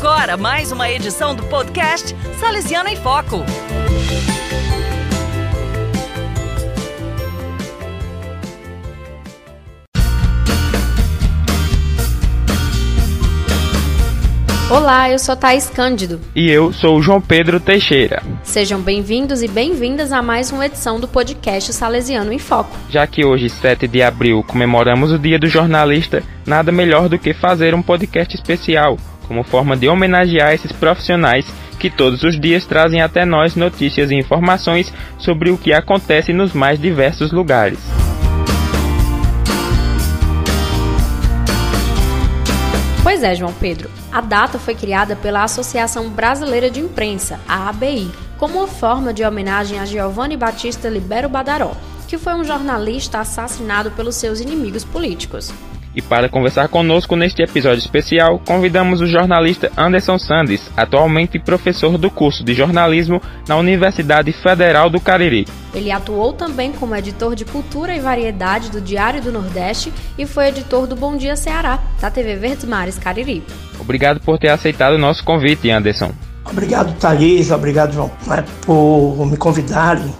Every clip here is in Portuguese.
agora mais uma edição do podcast Salesiano em Foco. Olá, eu sou Thaís Cândido. E eu sou o João Pedro Teixeira. Sejam bem-vindos e bem-vindas a mais uma edição do podcast Salesiano em Foco. Já que hoje, 7 de abril, comemoramos o Dia do Jornalista, nada melhor do que fazer um podcast especial, como forma de homenagear esses profissionais que todos os dias trazem até nós notícias e informações sobre o que acontece nos mais diversos lugares. Pois é, João Pedro. A data foi criada pela Associação Brasileira de Imprensa, a ABI, como uma forma de homenagem a Giovanni Batista Libero Badaró, que foi um jornalista assassinado pelos seus inimigos políticos. E para conversar conosco neste episódio especial, convidamos o jornalista Anderson Sandes, atualmente professor do curso de jornalismo na Universidade Federal do Cariri. Ele atuou também como editor de cultura e variedade do Diário do Nordeste e foi editor do Bom Dia Ceará, da TV Verdes Mares Cariri. Obrigado por ter aceitado o nosso convite, Anderson. Obrigado, Thaís. Obrigado, João, por me convidarem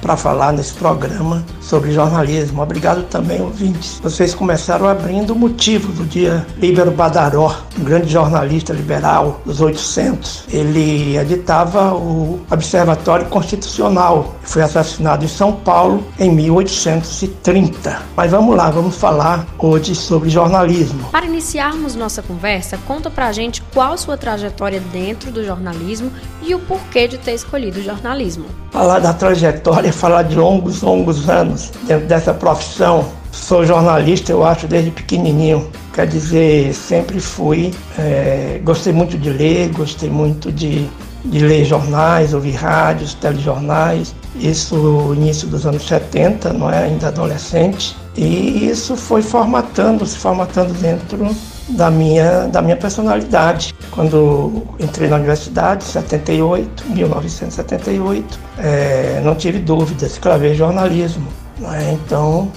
para falar nesse programa sobre jornalismo. Obrigado também, ouvintes. Vocês começaram abrindo o motivo do dia Líbero Badaró, um grande jornalista liberal dos 800. Ele editava o Observatório Constitucional e foi assassinado em São Paulo em 1830. Mas vamos lá, vamos falar hoje sobre jornalismo. Para iniciarmos nossa conversa, conta pra gente qual sua trajetória dentro do jornalismo e o porquê de ter escolhido o jornalismo. Falar da trajetória, falar de longos, longos anos anos dentro dessa profissão. Sou jornalista, eu acho, desde pequenininho. Quer dizer, sempre fui. É, gostei muito de ler, gostei muito de, de ler jornais, ouvir rádios, telejornais. Isso no início dos anos 70, não é? Ainda adolescente. E isso foi formatando, se formatando dentro da minha, da minha personalidade. Quando entrei na universidade, 78, 1978, é, não tive dúvidas, escravei jornalismo. Né? Então,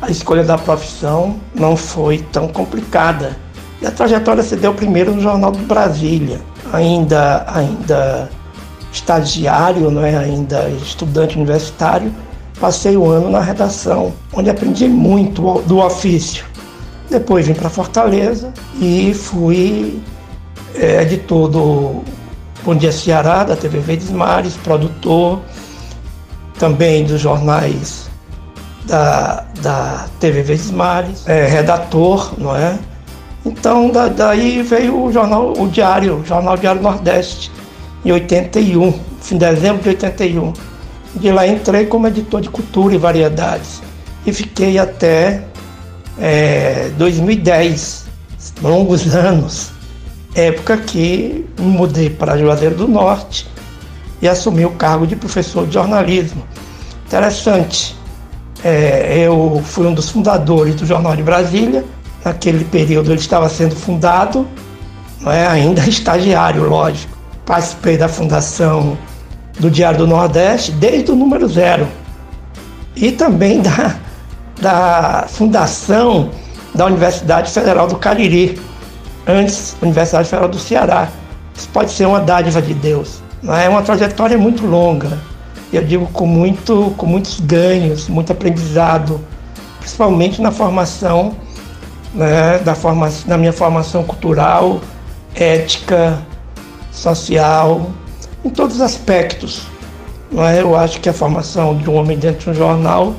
a escolha da profissão não foi tão complicada. E a trajetória se deu primeiro no Jornal do Brasília, ainda, ainda estagiário, é? ainda estudante universitário, passei o ano na redação, onde aprendi muito do ofício. Depois vim para Fortaleza e fui é, editor do Bom Dia Ceará, da TV Verdes Mares, produtor também dos jornais da, da TV Verdes Mares, é, redator, não é? Então da, daí veio o jornal, o Diário, o Jornal Diário Nordeste, em 81, em dezembro de 81. De lá entrei como editor de cultura e variedades e fiquei até é, 2010, longos anos, época que me mudei para Juazeiro do Norte e assumi o cargo de professor de jornalismo. Interessante, é, eu fui um dos fundadores do Jornal de Brasília. Naquele período ele estava sendo fundado, não é? ainda estagiário, lógico. Participei da fundação do Diário do Nordeste desde o número zero. E também da, da fundação da Universidade Federal do Cariri, antes Universidade Federal do Ceará. Isso pode ser uma dádiva de Deus. Não é uma trajetória muito longa eu digo com, muito, com muitos ganhos, muito aprendizado, principalmente na formação, né, da forma, na minha formação cultural, ética, social, em todos os aspectos. Não é? Eu acho que a formação de um homem dentro de um jornal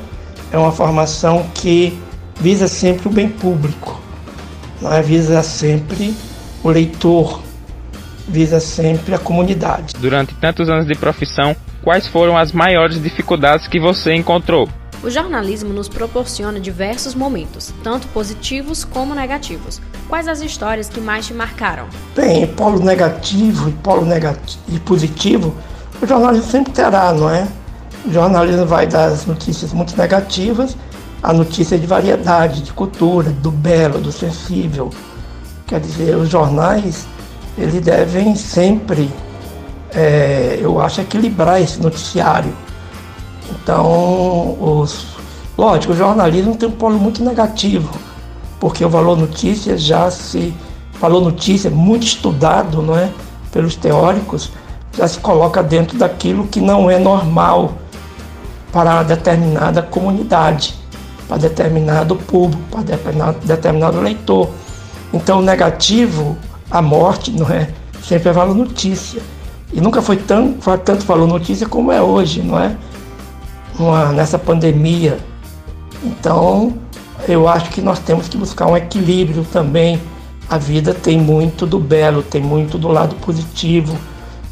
é uma formação que visa sempre o bem público, não é? visa sempre o leitor, visa sempre a comunidade. Durante tantos anos de profissão, quais foram as maiores dificuldades que você encontrou? O jornalismo nos proporciona diversos momentos, tanto positivos como negativos. Quais as histórias que mais te marcaram? Bem, polo negativo e polo negativo e positivo, o jornalismo sempre terá, não é? O jornalismo vai das notícias muito negativas a notícias de variedade, de cultura, do belo, do sensível. Quer dizer, os jornais, eles devem sempre é, eu acho, equilibrar esse noticiário. Então, os, lógico, o jornalismo tem um polo muito negativo, porque o valor notícia já se falou notícia, muito estudado, não é, pelos teóricos, já se coloca dentro daquilo que não é normal para determinada comunidade, para determinado público, para determinado, determinado leitor. Então, o negativo, a morte, não é, sempre é valor notícia. E nunca foi, tão, tanto valor notícia como é hoje, não é? Uma, nessa pandemia. Então, eu acho que nós temos que buscar um equilíbrio também. A vida tem muito do belo, tem muito do lado positivo,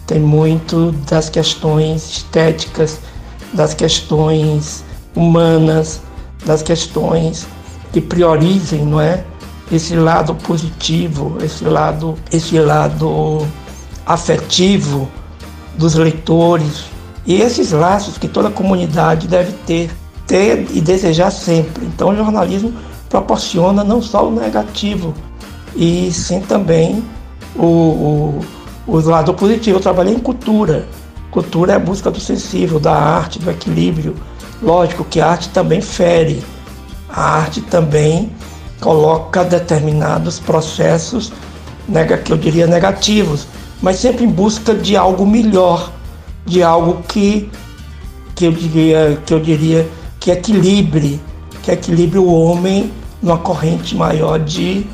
tem muito das questões estéticas, das questões humanas, das questões que priorizem, não é? Esse lado positivo, esse lado, esse lado afetivo dos leitores e esses laços que toda comunidade deve ter ter e desejar sempre. Então, o jornalismo proporciona não só o negativo, e sim também o, o, o lado positivo. Eu trabalhei em cultura. Cultura é a busca do sensível, da arte, do equilíbrio. Lógico que a arte também fere, a arte também coloca determinados processos que eu diria negativos, mas sempre em busca de algo melhor, de algo que, que eu diria que eu diria que equilibre, que equilibre o homem numa corrente maior de,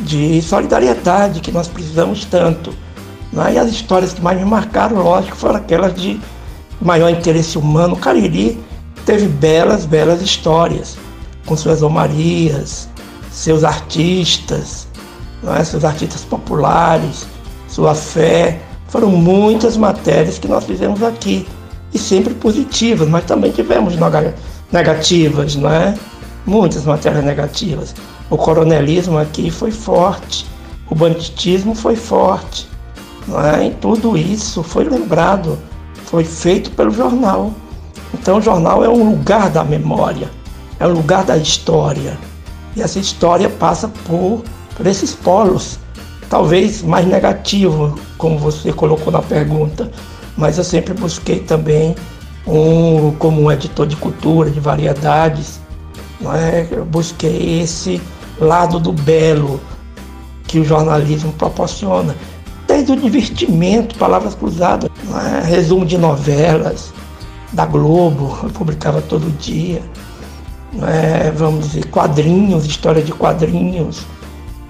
de solidariedade que nós precisamos tanto. Né? E as histórias que mais me marcaram, lógico, foram aquelas de maior interesse humano. O Cariri teve belas, belas histórias, com suas omarias, seus artistas, é? seus artistas populares, sua fé. Foram muitas matérias que nós fizemos aqui, e sempre positivas, mas também tivemos negativas, não é? Muitas matérias negativas. O coronelismo aqui foi forte, o banditismo foi forte, não é? E tudo isso foi lembrado, foi feito pelo jornal. Então o jornal é um lugar da memória, é um lugar da história. E essa história passa por, por esses polos, talvez mais negativo, como você colocou na pergunta, mas eu sempre busquei também um, como um editor de cultura, de variedades. É? Eu busquei esse lado do belo que o jornalismo proporciona. Desde o divertimento, palavras cruzadas, é? resumo de novelas da Globo, eu publicava todo dia. É? Vamos dizer, quadrinhos, história de quadrinhos.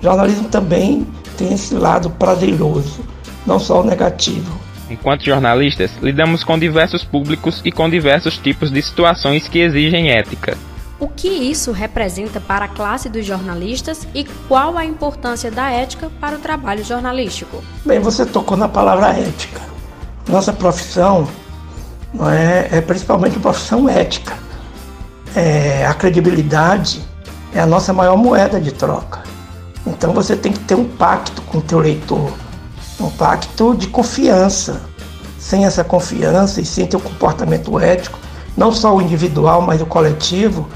O jornalismo também tem esse lado prazeroso, não só o negativo. Enquanto jornalistas, lidamos com diversos públicos e com diversos tipos de situações que exigem ética. O que isso representa para a classe dos jornalistas e qual a importância da ética para o trabalho jornalístico? Bem, você tocou na palavra ética. Nossa profissão não é, é principalmente uma profissão ética. É, a credibilidade é a nossa maior moeda de troca. Então você tem que ter um pacto com o teu leitor um pacto de confiança. Sem essa confiança e sem ter um comportamento ético, não só o individual, mas o coletivo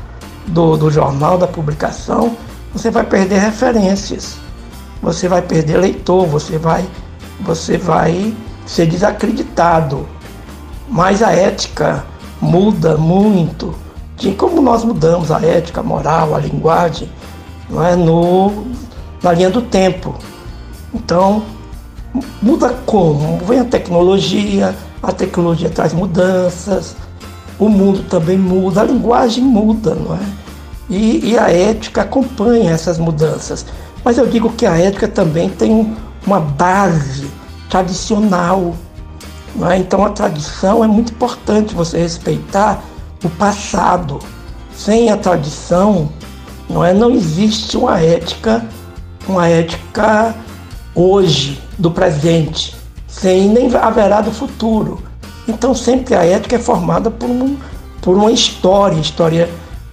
do, do jornal, da publicação, você vai perder referências, você vai perder leitor, você vai, você vai ser desacreditado. Mas a ética muda muito, de como nós mudamos a ética, a moral, a linguagem, não é no, na linha do tempo. Então, Muda como? Vem a tecnologia, a tecnologia traz mudanças, o mundo também muda, a linguagem muda, não é? E, e a ética acompanha essas mudanças. Mas eu digo que a ética também tem uma base tradicional. É? Então a tradição é muito importante você respeitar o passado. Sem a tradição, não é? Não existe uma ética, uma ética hoje, do presente, sem nem haverá do futuro. Então sempre a ética é formada por, um, por uma história, história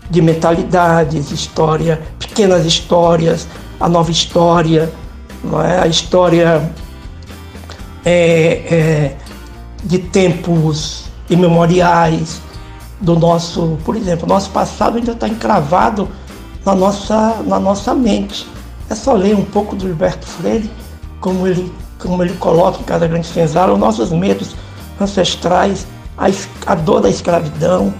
de mentalidades, história, pequenas histórias, a nova história, não é? a história é, é, de tempos imemoriais do nosso, por exemplo, nosso passado ainda está encravado na nossa, na nossa mente. É só ler um pouco do Gilberto Freire como ele, como ele coloca em cada grande senzala, os nossos medos ancestrais, a, a dor da escravidão,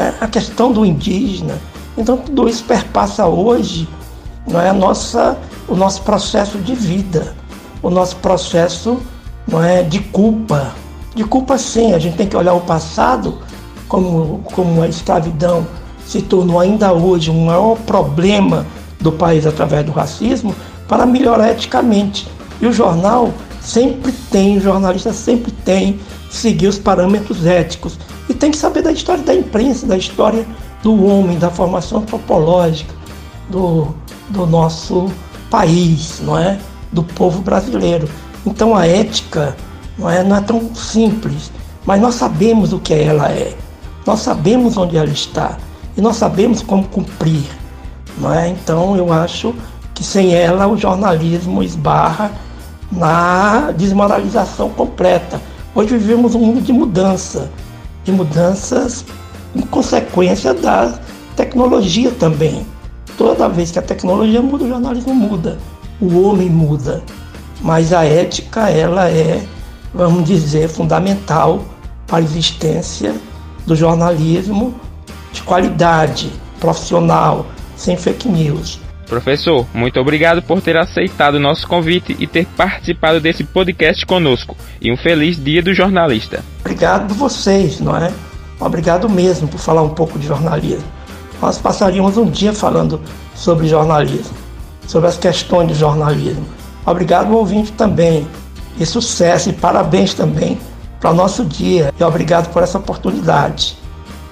é? a questão do indígena. Então tudo isso perpassa hoje não é? a, nossa, o nosso processo de vida, o nosso processo não é, de culpa. De culpa sim, a gente tem que olhar o passado como, como a escravidão se tornou ainda hoje um maior problema do país através do racismo, para melhorar eticamente. E o jornal sempre tem, o jornalista sempre tem seguir os parâmetros éticos e tem que saber da história da imprensa, da história do homem, da formação antropológica do, do nosso país, não é? Do povo brasileiro. Então a ética não é, não é tão simples, mas nós sabemos o que ela é. Nós sabemos onde ela está e nós sabemos como cumprir. Não é? Então eu acho que sem ela o jornalismo esbarra na desmoralização completa. Hoje vivemos um mundo de mudança, de mudanças em consequência da tecnologia também. Toda vez que a tecnologia muda, o jornalismo muda, o homem muda. Mas a ética, ela é, vamos dizer, fundamental para a existência do jornalismo de qualidade, profissional, sem fake news. Professor, muito obrigado por ter aceitado o nosso convite e ter participado desse podcast conosco. E um feliz Dia do Jornalista. Obrigado vocês, não é? Obrigado mesmo por falar um pouco de jornalismo. Nós passaríamos um dia falando sobre jornalismo, sobre as questões de jornalismo. Obrigado, ouvinte, também. E sucesso e parabéns também para o nosso dia. E obrigado por essa oportunidade.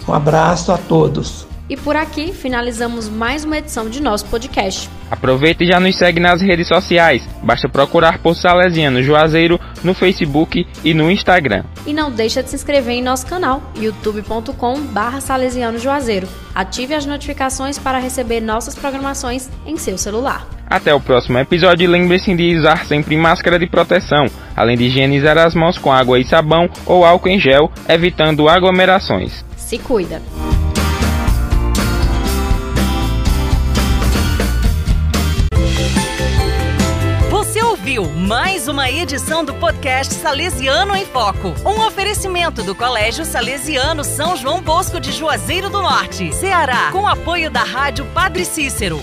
Um abraço a todos. E por aqui finalizamos mais uma edição de nosso podcast. Aproveita e já nos segue nas redes sociais. Basta procurar por Salesiano Juazeiro no Facebook e no Instagram. E não deixa de se inscrever em nosso canal, youtube.com.br Salesiano Juazeiro. Ative as notificações para receber nossas programações em seu celular. Até o próximo episódio e lembre-se de usar sempre máscara de proteção, além de higienizar as mãos com água e sabão ou álcool em gel, evitando aglomerações. Se cuida! Mais uma edição do podcast Salesiano em Foco. Um oferecimento do Colégio Salesiano São João Bosco de Juazeiro do Norte, Ceará, com apoio da Rádio Padre Cícero.